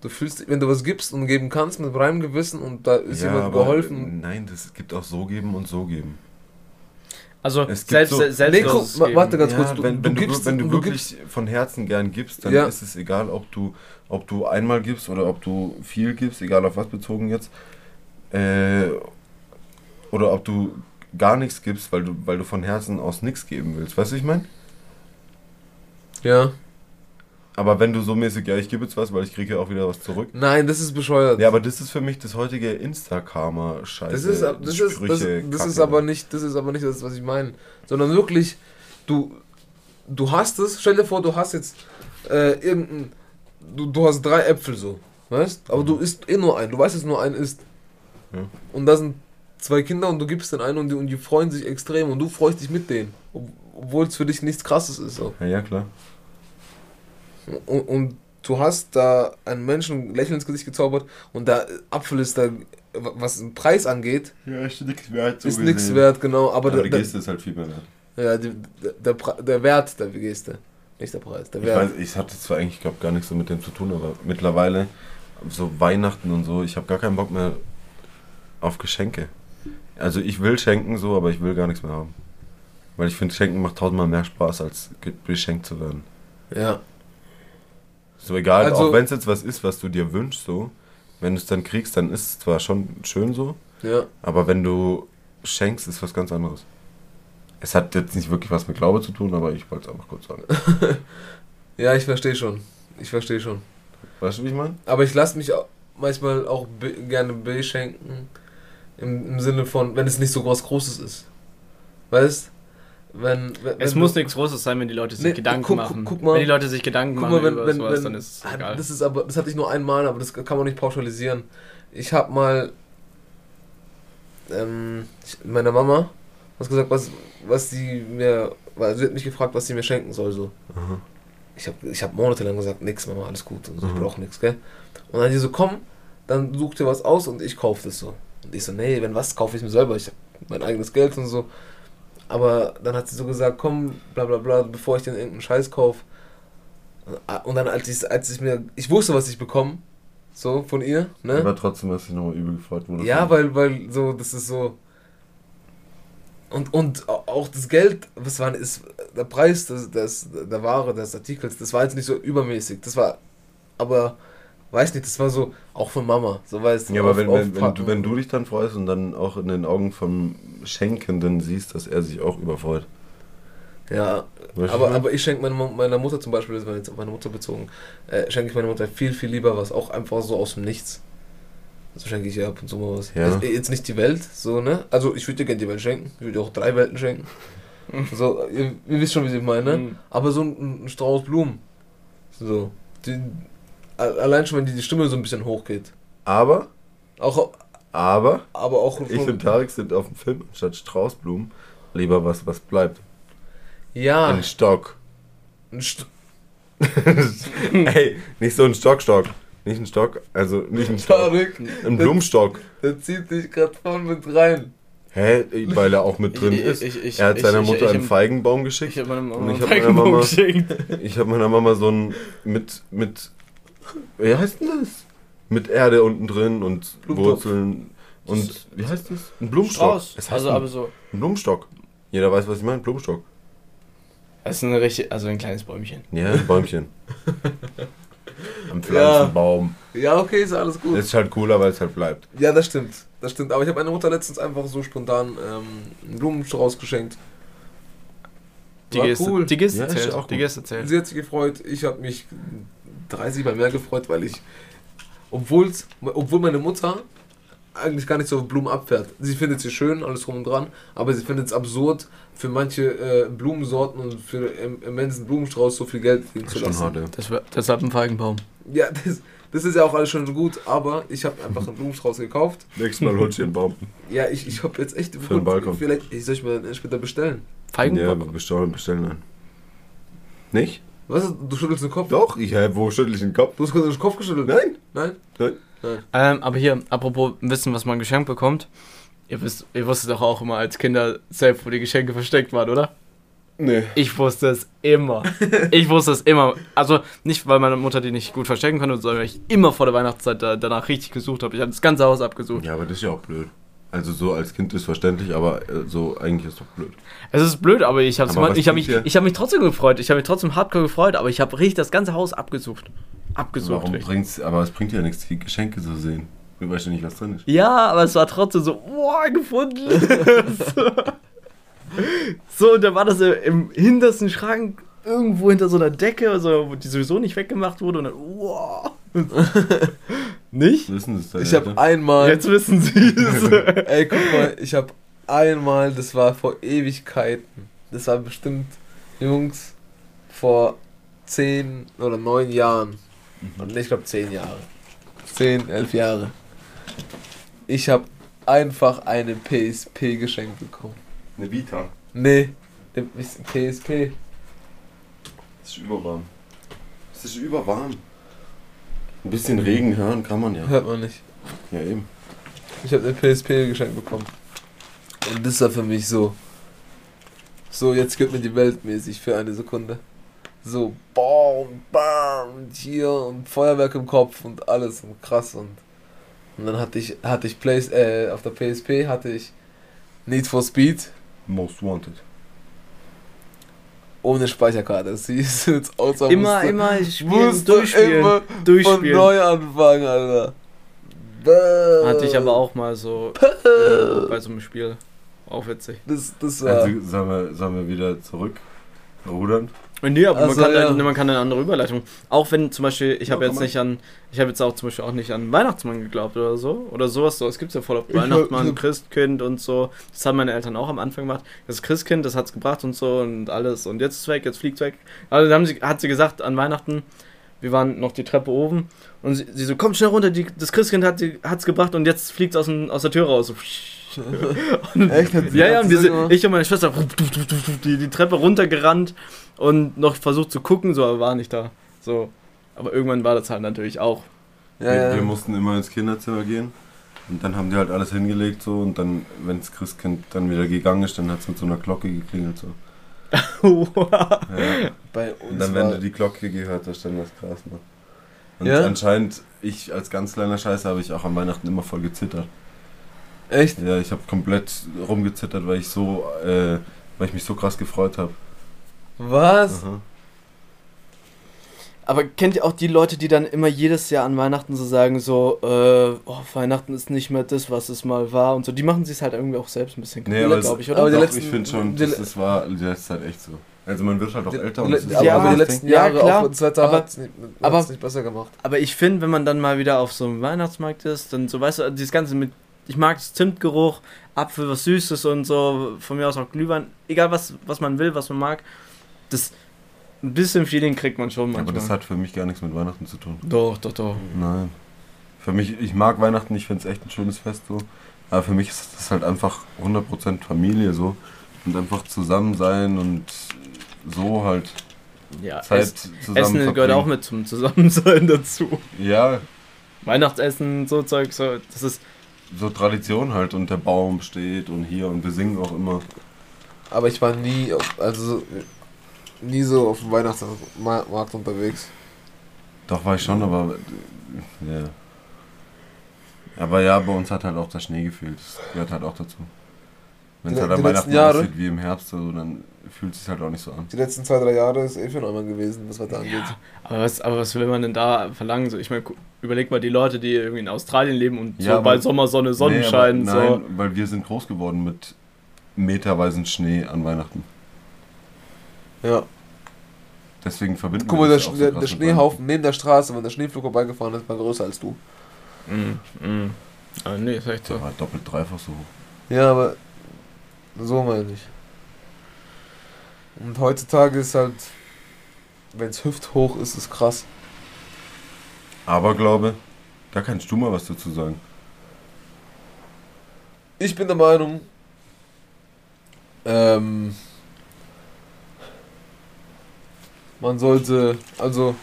Du fühlst, wenn du was gibst und geben kannst mit reinem Gewissen und da ist ja, jemand geholfen. Nein, das gibt auch so geben und so geben. Also Es gibt selbst, so- selbst Nee, guck, warte ganz ja, kurz, du, wenn, du wenn, gibst, du, wenn du, du wirklich gibst, von Herzen gern gibst, dann Ja. ist es egal, ob du, ob du einmal gibst oder ob du viel gibst, egal auf was bezogen jetzt. Äh, oder ob du gar nichts gibst, weil du, weil du von Herzen aus nichts geben willst. Weißt du, ich meine? Ja. Aber wenn du so mäßig, ja, ich gebe jetzt was, weil ich kriege ja auch wieder was zurück. Nein, das ist bescheuert. Ja, aber das ist für mich das heutige Insta-Karma-Scheiße. Das ist, das, ist, das, Sprüche, das ist Kacke. aber nicht, das ist aber nicht das, was ich meine. Sondern wirklich, du, du hast es, stell dir vor, du hast jetzt äh, irgendein, du, du hast drei Äpfel so, weißt? Aber du isst eh nur einen, du weißt, dass nur einen isst. Ja. Und da sind zwei Kinder und du gibst den einen und die, und die freuen sich extrem und du freust dich mit denen. ob- Obwohl es für dich nichts krasses ist. So. Ja, ja, klar. Und, und du hast da einen Menschen ein Lächeln ins Gesicht gezaubert und der Apfel ist da, was den Preis angeht, Ja, ist nichts wert. ist nichts wert, genau. Aber, Aber der, die Geste ist halt viel mehr wert. ja, die, der, der, der Wert der Geste, nicht der Preis, der Ich Wert. weiß, ich hatte zwar eigentlich, glaube gar nichts so mit dem zu tun, aber mittlerweile, so Weihnachten und so, ich habe gar keinen Bock mehr auf Geschenke. Also ich will schenken so, aber ich will gar nichts mehr haben. Weil ich finde, Schenken macht tausendmal mehr Spaß, als ge- beschenkt zu werden. Ja, So egal, Also- auch wenn es jetzt was ist, was du dir wünschst, so, wenn du es dann kriegst, dann ist es zwar schon schön so, ja, aber wenn du schenkst, ist was ganz anderes. Es hat jetzt nicht wirklich was mit Glaube zu tun, aber ich wollte es einfach kurz sagen. [laughs] ja, ich verstehe schon. Ich verstehe schon. Weißt du, wie ich meine? Aber ich lasse mich auch manchmal auch be gerne beschenken. Im, Im Sinne von, wenn es nicht so was Großes ist. Weißt wenn, wenn Es wenn muss nichts Großes sein, wenn die Leute sich Nee, Gedanken guck- machen. guck mal- wenn die Leute sich Gedanken Guck machen mal, wenn, über wenn, sowas, wenn, dann ist es ah, egal. Das ist aber, das hatte ich nur einmal, aber das kann man nicht pauschalisieren. Ich habe mal ähm, ich, meiner Mama was gesagt, was, was sie mir, weil sie hat mich gefragt, was sie mir schenken soll so. Aha. Ich habe ich hab monatelang gesagt, nix, Mama, alles gut und so, ich Mhm. brauche nichts, gell? Und dann die so, komm, dann such dir was aus und ich kaufe das so. Und ich so, nee, wenn was, kaufe ich mir selber, ich habe mein eigenes Geld und so. Aber dann hat sie so gesagt, komm, bla bla bla, bevor ich dir irgendeinen Scheiß kaufe. Und dann, als ich, als ich mir, ich wusste, was ich bekomme, so von ihr, ne? Aber trotzdem hast du nochmal übel gefreut, wo Ja, weil, weil so, das ist so. Und, und au- auch das Geld, was war ist der Preis des, des, der Ware, des Artikels, das war jetzt nicht so übermäßig. Das war, aber, weiß nicht, das war so, auch von Mama, so weißt du. Ja, aber auf- wenn, wenn, wenn, du, wenn du dich dann freust und dann auch in den Augen vom Schenkenden siehst, dass er sich auch überfreut. Ja, Weißt aber, was? aber ich schenke meiner, Mu- meiner Mutter zum Beispiel, das war jetzt auf meine Mutter bezogen, äh, schenke ich meiner Mutter viel, viel lieber was, auch einfach so aus dem Nichts. So schenke ich ihr ab und zu mal was. Ja. Jetzt, jetzt nicht die Welt, so, ne? Also ich würde dir gerne die Welt schenken, ich würde dir auch drei Welten schenken. [laughs] so, ihr, ihr wisst schon, wie ich meine. Mhm. Aber so ein, ein Strauß Blumen. So. Die, allein schon, wenn die, die Stimme so ein bisschen hochgeht. Aber, Auch, aber, aber auch ich und Tarek sind auf dem Film anstatt Straußblumen lieber was, was bleibt. Ja, Ein Stock. ein St [laughs] Ey, nicht so ein Stock-Stock. Nicht ein Stock, also nicht ein Stock. Tarek, Ein Blumenstock. der zieht dich gerade voll mit rein. Hä? Weil er auch mit drin Ich- ist. ich- ich- er hat ich- seiner ich- Mutter ich- einen Feigenbaum Ich geschickt. habe meiner Mama ich einen hab meiner Mama-. [laughs] Ich habe meiner Mama so ein mit mit wie heißt denn das? Mit Erde unten drin und Blumentopf. Wurzeln und wie heißt das? Ein Blumenstock. Strauß. Es heißt Also ein, aber so. ein Blumenstock. Jeder weiß, was ich meine. Blumenstock. Es ist eine richtig, also ein kleines Bäumchen. Ja, ein Bäumchen. [laughs] Ein Pflanzenbaum. Ja, okay, ist alles gut. Das ist halt cooler, weil es halt bleibt. Ja, das stimmt. Das stimmt. Aber ich habe meiner Mutter letztens einfach so spontan ähm, einen Blumenstrauß geschenkt. Die War Geste, cool. die Geste Ja, ist zählt. auch die. Geste zählt. Sie hat sich gefreut. Ich habe mich 30 Mal mehr gefreut, weil ich, obwohl's, obwohl meine Mutter eigentlich gar nicht so Blumen abfährt. Sie findet sie schön, alles drum und dran, aber sie findet es absurd, für manche äh, Blumensorten und für im immensen Blumenstrauß so viel Geld liegen zu Schon lassen. hart, ja. Das war, deshalb ein Feigenbaum. Ja, das, das ist ja auch alles schon so gut, aber ich habe einfach einen Blumenstrauß gekauft. Nächstes Mal holst du einen Baum. Ja, ich, ich habe jetzt echt... Für den Balkon. Vielleicht ich soll ich mir später bestellen. Ja, Feigenbaum? aber bestellen, bestellen dann. Nicht? Was? Du schüttelst den Kopf? Doch, ich, hä, wo schüttel ich den Kopf? Du hast gerade den Kopf geschüttelt? Nein. Nein? Nein. Ähm, aber hier, apropos wissen, was man geschenkt bekommt. Ihr, wisst, ihr wusstet doch auch immer als Kinder selbst, wo die Geschenke versteckt waren, oder? Nee. Ich wusste es immer. [laughs] Ich wusste es immer. Also nicht, weil meine Mutter die nicht gut verstecken konnte, sondern weil ich immer vor der Weihnachtszeit da, danach richtig gesucht habe. Ich habe das ganze Haus abgesucht. Ja, aber das ist ja auch blöd. Also so als Kind ist verständlich, aber äh, so eigentlich ist doch blöd. Es ist blöd, aber ich habe hab mich, ich hab mich trotzdem gefreut. Ich habe mich trotzdem hardcore gefreut, aber ich habe richtig das ganze Haus abgesucht. Abgesucht. Warum richtig. bringt's, aber es bringt ja nichts, die Geschenke zu sehen. Du weißt ja nicht, was drin ist. Ja, aber es war trotzdem so, boah, gefunden. [laughs] so. und dann war das im hintersten Schrank irgendwo hinter so einer Decke, also, die sowieso nicht weggemacht wurde und dann, wow. [laughs] nicht? Wissen das Ich habe einmal. Jetzt wissen sie es. [laughs] Ey, guck mal, ich habe einmal, das war vor Ewigkeiten. Das war bestimmt, Jungs, vor 10 oder 9 Jahren. Und ich glaube 10 Jahre. 10, 11 Jahre. Ich habe einfach eine PSP geschenkt bekommen. Eine Vita. Nee, eine PSP. Es ist überwarm. Es ist überwarm. Ein bisschen Regen hören kann man ja. Hört man nicht. Ja, eben. Ich habe eine PSP geschenkt bekommen. Und das war für mich so. So, jetzt gibt mir die Welt mäßig für eine Sekunde. So, bam, bam, und hier und Feuerwerk im Kopf und alles und krass und. Und dann hatte ich, hatte ich Play, äh, auf der PSP hatte ich Need for Speed Most Wanted. Ohne Speicherkarte. Das sieht jetzt als immer, musste- immer spielen, musste durchspielen. immer von durchspielen. neu anfangen, Alter. Bäh. Hatte ich aber auch mal so äh, bei so einem Spiel. Auch witzig. Das, das war. Also sollen wir, sollen wir wieder zurück rudern? Nee, aber Ach man, kann, ja. dann- man kann eine andere Überleitung. Auch wenn zum Beispiel, ich Ja, habe jetzt nicht an, ich habe jetzt auch zum Beispiel auch nicht an Weihnachtsmann geglaubt oder so. Oder sowas so. Es gibt ja voll auf Weihnachtsmann, ich Christkind und so. Das haben meine Eltern auch am Anfang gemacht. Das Christkind, das hat's gebracht und so und alles. Und jetzt ist es weg, jetzt fliegt es weg. Also dann haben sie, hat sie gesagt an Weihnachten, wir waren noch die Treppe oben und sie, sie so, komm schnell runter, die, das Christkind hat es gebracht und jetzt fliegt es aus, dem- aus der Tür raus. So. Und- [laughs] Echt? Hat sie- ja, hat ja, und wir sind, ich und meine Schwester [laughs] die, die Treppe runtergerannt und noch versucht zu gucken, so, aber war nicht da. So. Aber irgendwann war das halt natürlich auch. Ja, wir, ja. wir mussten immer ins Kinderzimmer gehen. Und dann haben die halt alles hingelegt so und dann, wenn das Christkind dann wieder gegangen ist, dann hat es mit so einer Glocke geklingelt so. [laughs] Ja. Bei Und uns dann, wenn war, du die Glocke gehört hast, dann was krass, ne? Und Ja? anscheinend, ich als ganz kleiner Scheiße habe ich auch an Weihnachten immer voll gezittert. Echt? Ja, ich habe komplett rumgezittert, weil ich so, äh, weil ich mich so krass gefreut habe. Was? Aha. Aber kennt ihr auch die Leute, die dann immer jedes Jahr an Weihnachten so sagen, so, äh, oh, Weihnachten ist nicht mehr das, was es mal war und so. Die machen sich halt irgendwie auch selbst ein bisschen Nee, aber, es- glaube ich, aber oder? die doch, letzten- ich finde schon, die das, das war die letzte Zeit echt so. Also man wird halt auch Die- älter und das ist aber Ja, aber die letzten. Ja, Jahre, klar. auch Aber- hat es nicht, aber- hat's nicht besser gemacht. Aber ich finde, wenn man dann mal wieder auf so einem Weihnachtsmarkt ist, dann so, weißt du, dieses Ganze mit, ich mag das Zimtgeruch, Apfel, was Süßes und so, von mir aus auch Glühwein, egal was, was man will, was man mag, das, ein bisschen Feeling kriegt man schon Aber manchmal. das hat für mich gar nichts mit Weihnachten zu tun. doch, doch, doch. Nein. Für mich, ich mag Weihnachten, ich finde es echt ein schönes Fest so. Aber für mich ist das halt einfach 100% Familie so. Und einfach zusammen sein und so halt Ja, Zeit Ess, zusammen Essen gehört verbringen. auch mit zum Zusammensein [laughs] dazu. Ja, Weihnachtsessen, so Zeug, so, das ist, so Tradition halt und der Baum steht und hier und wir singen auch immer. Aber ich war nie, also nie so auf dem Weihnachtsmarkt unterwegs. Doch war ich schon, aber ja. Aber ja, bei uns hat halt auch der Schnee gefehlt. Das gehört halt auch dazu. Wenn es halt letzten Weihnachten Jahre? aussieht wie im Herbst, so, dann fühlt es sich halt auch nicht so an. Die letzten zwei, drei Jahre ist eh für Neumann gewesen, was Wetter angeht. aber was, aber was will man denn da verlangen? So, ich meine, überleg mal die Leute, die irgendwie in Australien leben und Ja, so bei aber- Sommersonne, Sonnenschein, Nee, aber so. nein, weil wir sind groß geworden mit meterweisen Schnee an Weihnachten. Ja. Deswegen verbinden Guck mal, der, auch so der, Schneehaufen neben der Straße, wenn der Schneeflug vorbeigefahren ist, war größer als du. Mm, mm. Ah, nee, ist echt Weihnachten. Der so. war doppelt, dreifach so hoch. Ja, aber so meine ich. Und heutzutage ist halt, wenn es hüfthoch ist, ist krass. Aber glaube, da kannst du mal was dazu sagen. Ich bin der Meinung, ähm, man sollte, also,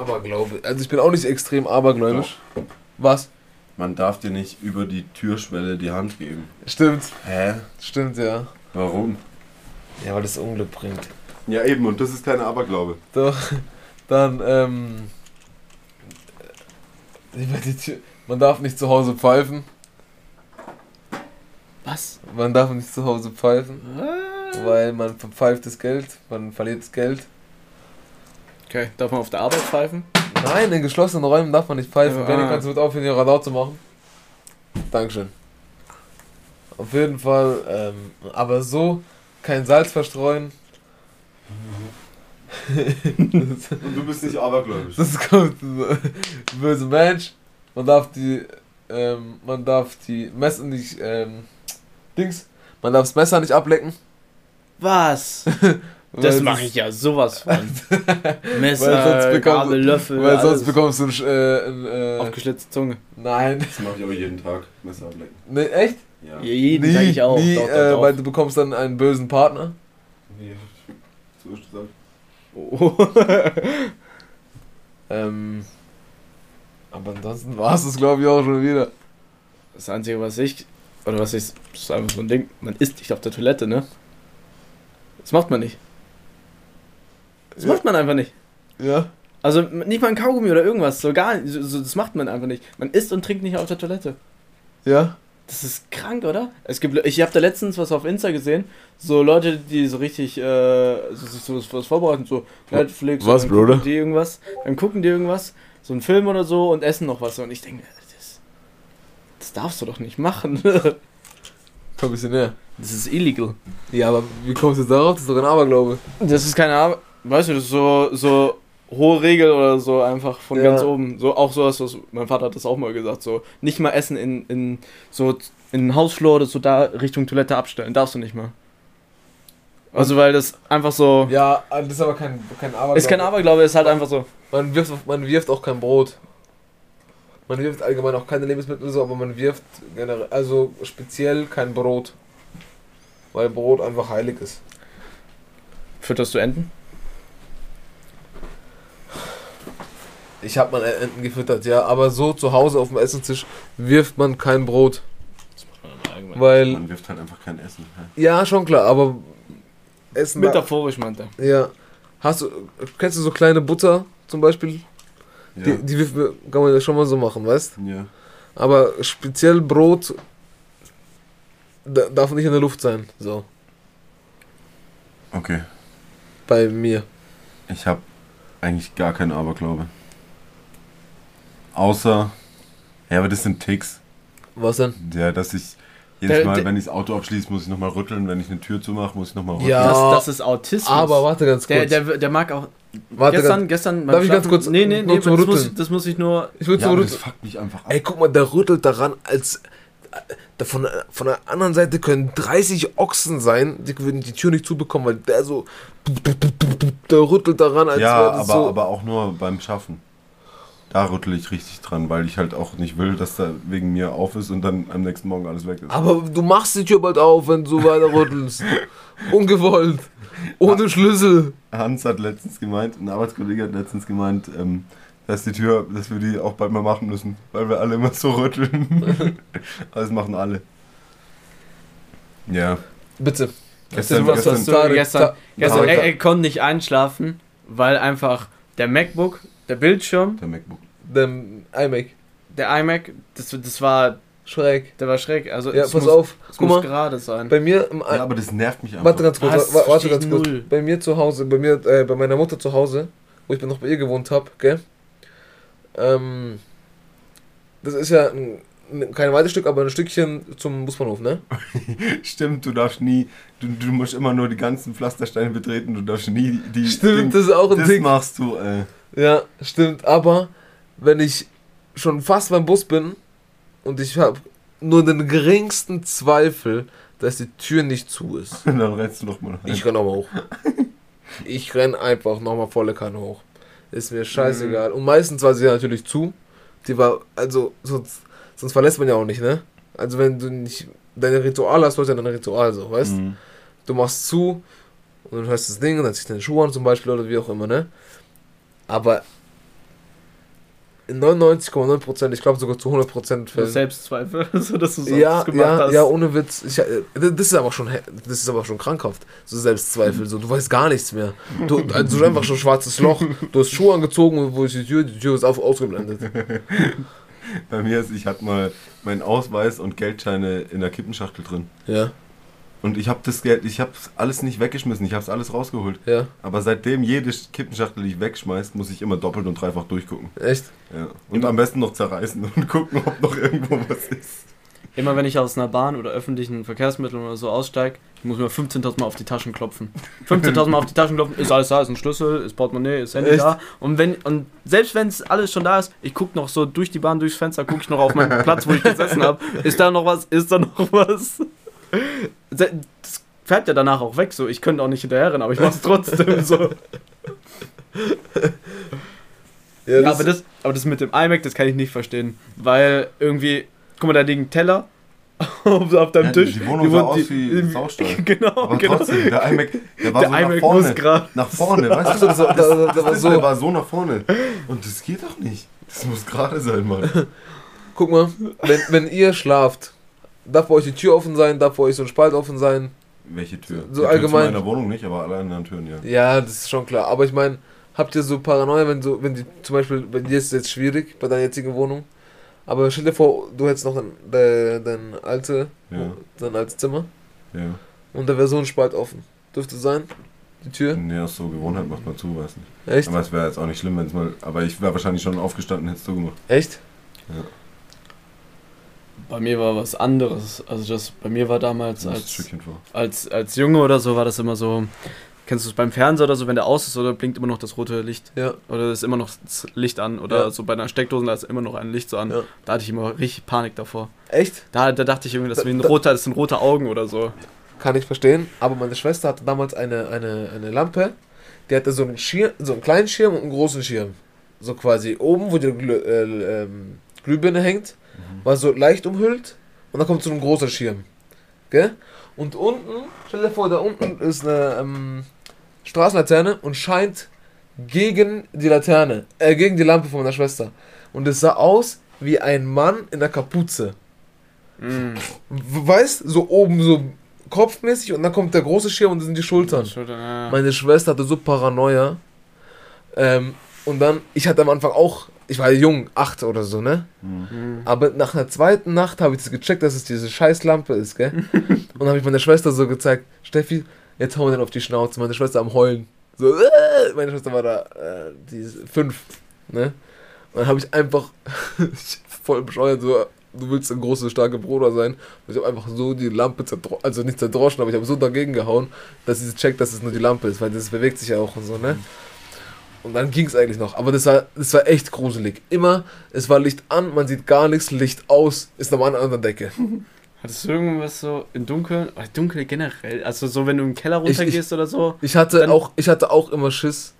Aberglaube, also ich bin auch nicht extrem abergläubisch. Was? Man darf dir nicht über die Türschwelle die Hand geben. Stimmt, Hä? stimmt, ja. Warum? Ja, weil das Unglück bringt. Ja, eben, und das ist keine Aberglaube. Doch, dann, ähm, über die Tür- man darf nicht zu Hause pfeifen. Was? Man darf nicht zu Hause pfeifen, weil man verpfeift das Geld, man verliert das Geld. Okay, darf man auf der Arbeit pfeifen? Nein, in geschlossenen Räumen darf man nicht pfeifen. Benny, ah. kannst du bitte aufhören, hier Radau zu machen? Dankeschön. Auf jeden Fall, ähm, aber so, kein Salz verstreuen. [laughs] Und du bist nicht abergläubisch. Das kommt ein böser Mensch. Man darf die, ähm, man darf die Messer nicht, ähm, Dings, man darf das Messer nicht ablecken. Was? [laughs] Das mache ich ja sowas von. [laughs] Messer, sonst bekommst, Gabel, Löffel, weil sonst alles. bekommst du ein, Sch- äh, ein äh, Aufgeschlitzte Zunge. nein, Das mache ich aber jeden Tag. Messer ablecken. nee, echt? Ja. Ja, jeden nie, sag ich auch. nie, Doch, doch, äh, doch. weil du bekommst dann einen bösen Partner. Wie? So ist das. Oh. [laughs] Ähm, aber ansonsten war es das, glaube ich, auch schon wieder. Das Einzige, was ich, oder was ich, das ist einfach so ein Ding, man isst nicht auf der Toilette, ne? Das macht man nicht. Das Ja. macht man einfach nicht. Ja. Also nicht mal ein Kaugummi oder irgendwas, so gar nicht, so, das macht man einfach nicht. Man isst und trinkt nicht auf der Toilette. Ja. Das ist krank, oder? Es gibt, ich habe da letztens was auf Insta gesehen, so Leute, die so richtig, äh, so, sich so was vorbereiten, so Netflix, Was, und dann gucken Bruder? Die irgendwas, dann gucken die irgendwas, so einen Film oder so und essen noch was. Und ich denke, das, darfst du doch nicht machen. [laughs] Komm ein bisschen näher. Das ist illegal. Ja, aber wie kommst du jetzt darauf? Das ist doch ein Aberglaube. Das ist keine Ahnung, weißt du, das ist so, so hohe Regel oder so einfach von Ja. ganz oben. So auch sowas, was mein Vater hat das auch mal gesagt, so nicht mal essen in, in so in den Hausflur oder so da Richtung Toilette abstellen, darfst du nicht mal. Also weil das einfach so Ja, das ist aber kein, kein Aberglaube. ist kein Aberglaube, ist halt einfach so. Man wirft, man wirft auch kein Brot. Man wirft allgemein auch keine Lebensmittel so, aber man wirft generell, also speziell kein Brot. Weil Brot einfach heilig ist. Fütterst du Enten? Ich habe mal Enten gefüttert, ja, aber so zu Hause auf dem Essenstisch wirft man kein Brot. Weil, Man wirft halt einfach kein Essen. ja, schon klar, aber Essen. Metaphorisch meinte er. Ja. Hast du, kennst du so kleine Butter zum Beispiel? Ja. Die, die kann man ja schon mal so machen, weißt ja. Aber speziell Brot da- darf nicht in der Luft sein. So, Okay. bei mir. Ich habe eigentlich gar keinen Aberglaube. Außer, ja, aber das sind Ticks. Was denn? Ja, dass ich jedes Der- Mal, der- wenn ich das Auto abschließe, muss ich nochmal rütteln. Wenn ich eine Tür zumache, muss ich nochmal rütteln. Ja. Das, das ist Autismus. Aber warte ganz der, kurz. der, der mag auch. Warte gestern, gestern. Darf ich ganz kurz Nee, nee, nur nee, zum das muss, Rütteln? das muss ich nur. ich würde Ja, so aber das rütteln. fuckt mich einfach ab. Ey, guck mal, der rüttelt daran, als. Da von, von der anderen Seite können 30 Ochsen sein, die würden die Tür nicht zubekommen, weil der so. Der rüttelt daran, als ja, wäre aber, das so. aber auch nur beim Schaffen. Da rüttel ich richtig dran, weil ich halt auch nicht will, dass da wegen mir auf ist und dann am nächsten Morgen alles weg ist. Aber du machst die Tür bald auf, wenn du weiter rüttelst. [laughs] Ungewollt. Ohne Schlüssel. Hans hat letztens gemeint, ein Arbeitskollege hat letztens gemeint, ähm, dass die Tür, dass wir die auch bald mal machen müssen, weil wir alle immer so rütteln. [laughs] Das machen alle. Ja. Bitte. Gestern, was gestern, hast du Tage- gestern, Ta- gestern Tage- er, er konnte der der Bildschirm, der MacBook. Dem iMac. der iMac, das, das war, Schräg. der war schräg. Also Ja, es pass muss, auf. Es Guck muss mal, gerade sein. bei mir im Ja, aber das nervt mich einfach. Warte ganz kurz, Ah, das wa- warte ganz kurz. null. Bei mir zu Hause, bei mir, äh, bei meiner Mutter zu Hause, wo ich noch bei ihr gewohnt habe, gell? Ähm, das ist ja ein, ein- kein weites Stück, aber ein Stückchen zum Busbahnhof, ne? [laughs] Stimmt, du darfst nie, du, du musst immer nur die ganzen Pflastersteine betreten, du darfst nie die. Stimmt, das ist auch ein das Ding. machst du, äh. Ja, stimmt. Aber wenn ich schon fast beim Bus bin und ich habe nur den geringsten Zweifel, dass die Tür nicht zu ist, [laughs] dann rennst du noch mal rein. ich renn nochmal hoch. [laughs] Ich renn einfach nochmal volle Kanne hoch. Ist mir scheißegal. Und meistens war sie natürlich zu. Die war, also, sonst, sonst verlässt man ja auch nicht, ne? Also, wenn du nicht deine Ritual hast, du hast ja dein Ritual so, weißt Mhm. Du machst zu und dann hörst das Ding und dann ziehst du deine Schuhe an zum Beispiel oder wie auch immer, ne? Aber in 99,9%, ich glaube sogar zu 100% So Fällen. Selbstzweifel, [laughs] so dass du so Ja, gemacht ja, hast. ja, ohne Witz. Ich, äh, das ist aber schon, das ist aber schon krankhaft. So Selbstzweifel, so du weißt gar nichts mehr. Du, [laughs] also einfach schon ein schwarzes Loch. Du hast Schuhe angezogen und wo ist die Tür? Die Tür ist auf, ausgeblendet. [laughs] Bei mir ist, ich hatte mal meinen Ausweis und Geldscheine in der Kippenschachtel drin. Ja. Und ich habe das Geld, ich habe alles nicht weggeschmissen, ich habe es alles rausgeholt. Ja. Aber seitdem jede Kippenschachtel, die ich wegschmeiß, muss ich immer doppelt und dreifach durchgucken. Echt? Ja. Und am besten noch zerreißen [laughs] und gucken, ob noch irgendwo was ist. Immer wenn ich aus einer Bahn oder öffentlichen Verkehrsmitteln oder so aussteige, ich muss mir 15.000 Mal auf die Taschen klopfen. 15.000 Mal auf die Taschen klopfen, ist alles da, ist ein Schlüssel, ist Portemonnaie, ist Handy Echt? da. Und wenn und selbst wenn es alles schon da ist, ich gucke noch so durch die Bahn, durchs Fenster, gucke ich noch auf meinen [laughs] Platz, wo ich gesessen habe. Ist da noch was? Ist da noch was? Das fährt ja danach auch weg, so. Ich könnte auch nicht hinterher rennen, aber ich mach's trotzdem so. [laughs] Ja, Ja, aber das, aber das mit dem iMac, das kann ich nicht verstehen. Weil irgendwie, guck mal, da liegen Teller [laughs] auf, auf deinem Ja, Tisch. die Wohnung sah wurden- aus wie Saustall. [laughs] Genau, Aber genau. trotzdem, der iMac, der war Der so nach iMac muss vorne. gerade. Nach vorne, weißt du? das, war- da, da, da war Das Display so. war so nach vorne. Und das geht doch nicht. Das muss gerade sein, Mann. Guck mal, wenn, wenn ihr schlaft, darf bei euch die Tür offen sein, darf bei euch so ein Spalt offen sein. Welche Tür? So die allgemein- Tür zu meiner Wohnung nicht, aber alle anderen Türen, ja. Ja, das ist schon klar. Aber ich meine, habt ihr so Paranoia, wenn so, wenn die zum Beispiel, bei dir ist es jetzt schwierig bei deiner jetzigen Wohnung, aber stell dir vor, du hättest noch dein, dein, dein alte, Ja. dein altes Zimmer Ja. und da wäre so ein Spalt offen. Dürfte sein? Die Tür? Nee, aus so Gewohnheit macht man zu, weiß nicht. Echt? Aber es wäre jetzt auch nicht schlimm, wenn es mal. Aber ich wäre wahrscheinlich schon aufgestanden, hättest du gemacht. Echt? Bei mir war was anderes. Also das bei mir war damals ein als, als, als Junge oder so war das immer so. Kennst du es beim Fernseher oder so, wenn der aus ist oder blinkt immer noch das rote Licht? Ja. Oder ist immer noch das Licht an? Oder Ja. so bei einer Steckdose, da ist immer noch ein Licht so an. Ja. Da hatte ich immer richtig Panik davor. Echt? Da, da dachte ich irgendwie, das, ein Da- da- roter, das sind rote Augen oder so. Kann ich verstehen. Aber meine Schwester hatte damals eine, eine, eine Lampe, die hatte so einen Schirm, so einen kleinen Schirm und einen großen Schirm. So quasi oben, wo die Glüh, äh, ähm, Glühbirne hängt, war so leicht umhüllt und dann kommt so ein großer Schirm. Gell? Und unten, stell dir vor, da unten ist eine ähm, Straßenlaterne und scheint gegen die Laterne, äh, gegen die Lampe von meiner Schwester. Und es sah aus wie ein Mann in der Kapuze. Mm. Weißt, so oben so kopfmäßig und dann kommt der große Schirm und das sind die Schultern. Schultern, ja. Meine Schwester hatte so Paranoia. Ähm, und dann, ich hatte am Anfang auch, ich war jung, acht oder so, ne? Mhm. Aber nach einer zweiten Nacht habe ich das gecheckt, dass es diese scheiß Lampe ist, gell? [laughs] und dann habe ich meiner Schwester so gezeigt, Steffi, jetzt hauen wir den auf die Schnauze. Meine Schwester am Heulen. So, äh, meine Schwester war da, äh, die fünf, ne? Und dann habe ich einfach, [laughs] voll bescheuert, so, du willst ein großer, starker Bruder sein. Und ich habe einfach so die Lampe zerdroschen, also nicht zerdroschen, aber ich habe so dagegen gehauen, dass sie checkt, dass es nur die Lampe ist, weil das bewegt sich ja auch und so, ne? Und dann ging es eigentlich noch. Aber das war, das war echt gruselig. Immer, es war Licht an, man sieht gar nichts, Licht aus, ist nochmal an der Decke. [laughs] Hattest du irgendwas so im Dunkeln? Oder dunkel generell? Also so, wenn du im Keller Ich- ich- runtergehst oder so? Ich hatte auch, ich hatte auch immer Schiss.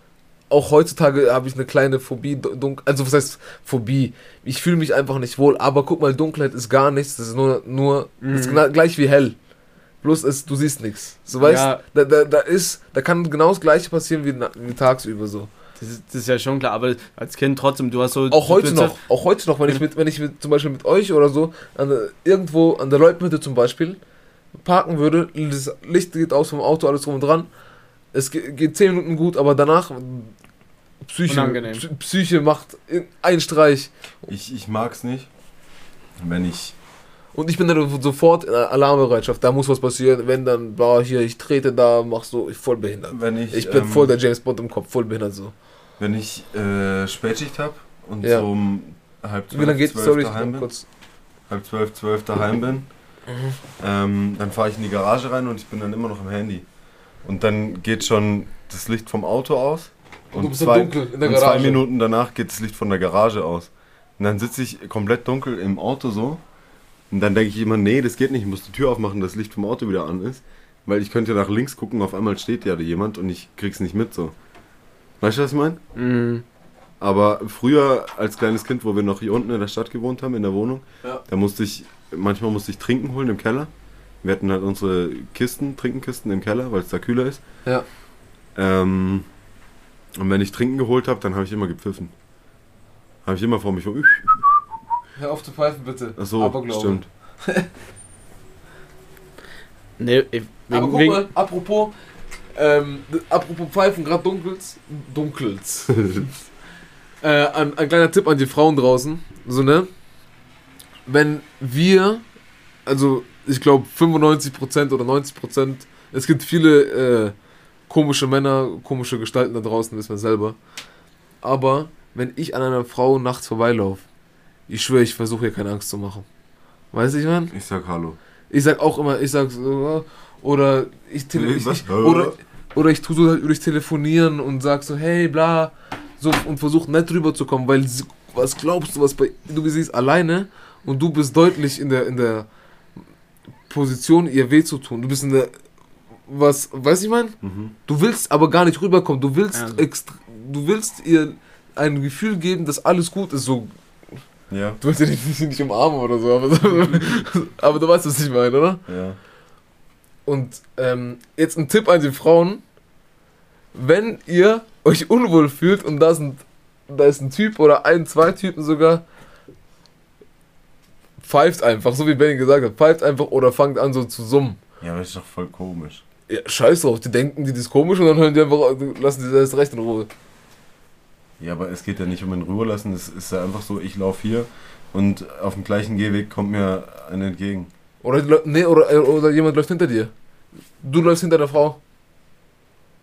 Auch heutzutage habe ich eine kleine Phobie, dunkel, also was heißt Phobie? Ich fühle mich einfach nicht wohl, aber guck mal, Dunkelheit ist gar nichts, das ist nur, nur, das ist Mhm. gna- gleich wie hell. Bloß ist, du siehst nichts. So weißt, Ja. da, da, da ist, da kann genau das gleiche passieren wie, wie tagsüber so. Das ist, das ist ja schon klar, aber als Kind trotzdem, du hast so. Auch heute bist noch, auch heute noch, wenn ich mit, wenn ich mit, zum Beispiel mit euch oder so, an der, irgendwo an der Leutmütte zum Beispiel, parken würde, das Licht geht aus vom Auto, alles drum und dran, es ge- geht 10 Minuten gut, aber danach Psyche, Unangenehm. Psyche macht einen Streich Ich, ich mag's nicht, wenn ich. und ich bin dann sofort in Alarmbereitschaft, da muss was passieren, wenn dann, boah, hier, ich trete da, mach so, ich voll behindert. Wenn ich, Ich bin ähm, voll der James Bond im Kopf, voll behindert so. Wenn ich äh, Spätschicht hab und Ja. so um halb zwölf, Wie lange geht zwölf Sorry, daheim bin, kurz. halb zwölf, zwölf daheim bin, ähm, dann fahre ich in die Garage rein und ich bin dann immer noch im Handy. Und dann geht schon das Licht vom Auto aus. Und dann zwei, und zwei. Minuten danach geht das Licht von der Garage aus. Und dann sitze ich komplett dunkel im Auto so. Und dann denke ich immer, nee, das geht nicht, ich muss die Tür aufmachen, dass das Licht vom Auto wieder an ist. Weil ich könnte nach links gucken, auf einmal steht ja da jemand und ich krieg's nicht mit so. Weißt du, was ich meine? Mm. Aber früher als kleines Kind, wo wir noch hier unten in der Stadt gewohnt haben, in der Wohnung, Ja. da musste ich, manchmal musste ich trinken holen im Keller. Wir hatten halt unsere Kisten, Trinkenkisten im Keller, weil es da kühler ist. Ja. Ähm, und wenn ich Trinken geholt habe, dann habe ich immer gepfiffen. Habe ich immer vor mich, Hör auf zu pfeifen, bitte. ach so, Aberglaube. stimmt. [laughs] Nee, ich- Aber wegen, guck wegen, mal, apropos, ähm, apropos Pfeifen, gerade dunkels, dunkels. [laughs] äh, ein, ein kleiner Tipp an die Frauen draußen, so ne, wenn wir, also ich glaube 95% oder 90%. Es gibt viele äh, komische Männer, komische Gestalten da draußen, wissen wir selber. Aber wenn ich an einer Frau nachts vorbeilaufe, ich schwöre, ich versuche ihr keine Angst zu machen. Weißt du, ich meine? Ich sag Hallo. Ich sag auch immer, ich sag so, oder ich, tele ich, ich oder, oder ich tue so halt durch Telefonieren und sag so, hey, bla, so und versuche nett rüberzukommen, weil was glaubst du, was bei du siehst alleine und du bist deutlich in der in der Position, ihr weh zu tun. Du bist in der was, weißt du, ich mein? Mhm. Du willst aber gar nicht rüberkommen. Du willst Ja. extra, du willst ihr ein Gefühl geben, dass alles gut ist. So, Ja, du willst ja nicht, nicht umarmen oder so, aber, [laughs] aber du weißt, was ich meine, oder? ja. Und ähm, jetzt ein Tipp an die Frauen. Wenn ihr euch unwohl fühlt und da, sind, da ist ein Typ oder ein, zwei Typen sogar, pfeift einfach, so wie Benny gesagt hat, pfeift einfach oder fangt an so zu summen. Ja, aber ist doch voll komisch. Ja, scheiß drauf, die denken, die das ist komisch und dann hören die einfach, lassen die das recht in Ruhe. Ja, aber es geht ja nicht um ihn rüberlassen. Es ist ja einfach so, ich laufe hier und auf dem gleichen Gehweg kommt mir einer entgegen. Oder, nee, oder, oder jemand läuft hinter dir. Du läufst hinter der Frau.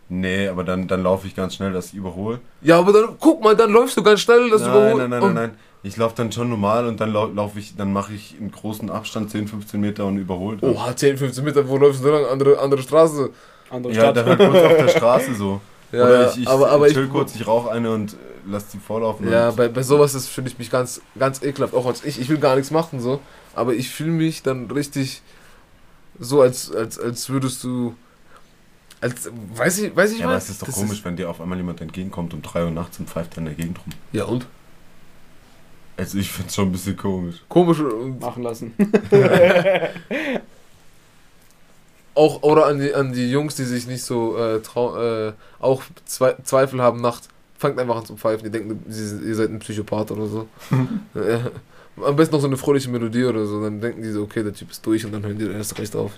Nee, aber dann, dann laufe ich ganz schnell, dass ich überhole. Ja, aber dann, guck mal, dann läufst du ganz schnell, dass du nein, überholst. nein, nein, nein, nein. Ich laufe dann schon normal und dann lau laufe ich, dann mache ich einen großen Abstand, 10, 15 Meter und überholt. Oha, 10, 15 Meter, wo läufst du so lang? Andere, andere Straße. Andere Ja, Stadt. dann halt kurz auf der Straße so. [laughs] Ja, Oder ich, ich aber, aber chill ich, kurz, ich rauche eine und äh, lass die vorlaufen. Ja, bei, bei sowas ist finde ich mich ganz, ganz ekelhaft. Auch als ich. Ich will gar nichts machen so. Aber ich fühle mich dann richtig so, als, als, als würdest du. Als, weiß ich, weiß ich ja, aber was? es ist doch Das komisch, wenn dir auf einmal jemand entgegenkommt um 3 Uhr nachts und pfeift dann in der Gegend rum. ja, und? Also ich find's schon ein bisschen komisch. Komisch und machen lassen. [laughs] auch oder an die, an die Jungs, die sich nicht so äh, äh, auch Zwe Zweifel haben nachts. Fangt einfach an zu pfeifen. Die denken, sie- ihr seid ein Psychopath oder so. [laughs] Am besten noch so eine fröhliche Melodie oder so. Dann denken die so, okay, der Typ ist durch und dann hören die erst recht auf.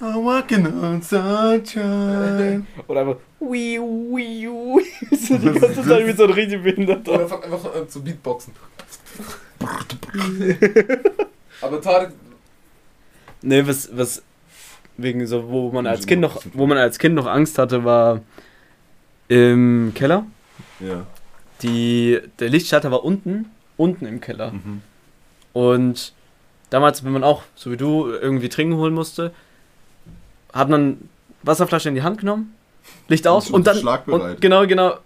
I'm walking on sunshine. [laughs] Oder einfach wii, wii, wii. So die ganze Zeit wie so ein richtig Behinderter. Oder fang einfach an zu Beatboxen. [laughs] Aber Tarek, Nee, was, was wegen so, wo man als Kind noch, wo man als Kind noch Angst hatte, war im Keller. Ja. Die, der Lichtschalter war unten, unten im Keller. Mhm. Und Damals, wenn man auch, so wie du, irgendwie trinken holen musste, hat man Wasserflasche in die Hand genommen, Licht aus schon und dann. Und, genau, genau.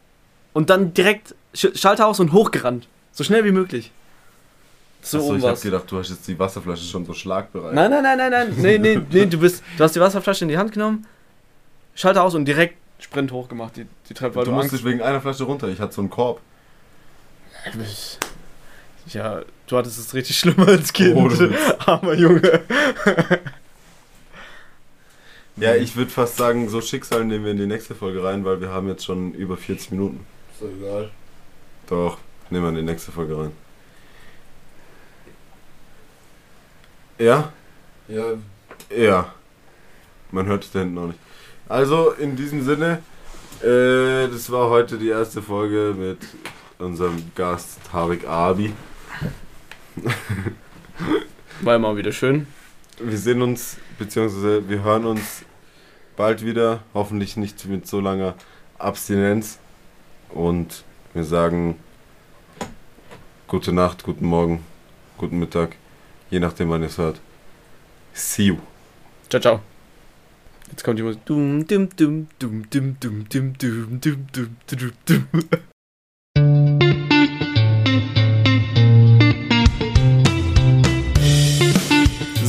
Und dann direkt Sch Schalter aus und hochgerannt. So schnell wie möglich. So Achso, ich hab gedacht, du hast jetzt die Wasserflasche schon so schlagbereit. Nein, nein, nein, nein, nein. Nee, nee, [laughs] nee, du bist. Du hast die Wasserflasche in die Hand genommen, Schalter aus und direkt Sprint hochgemacht, die, die Treppe, weil du du, musstest wegen einer Flasche runter. Ich hatte so einen Korb. Ja, du hattest es richtig [laughs] schlimm als Kind. Oh. Armer Junge. Ja, ich würde fast sagen, so Schicksal nehmen wir in die nächste Folge rein, weil wir haben jetzt schon über 40 Minuten. ist doch egal. Doch, nehmen wir in die nächste Folge rein. Ja? Ja, Ja. Man hört es da hinten auch nicht. Also, in diesem Sinne, äh, das war heute die erste Folge mit unserem Gast Tarek Abi. War immer wieder schön. Wir sehen uns, beziehungsweise wir hören uns bald wieder. Hoffentlich nicht mit so langer Abstinenz. Und wir sagen gute Nacht, guten Morgen, guten Mittag, je nachdem wann ihr es hört. See you. Ciao, ciao. Jetzt kommt die Musik.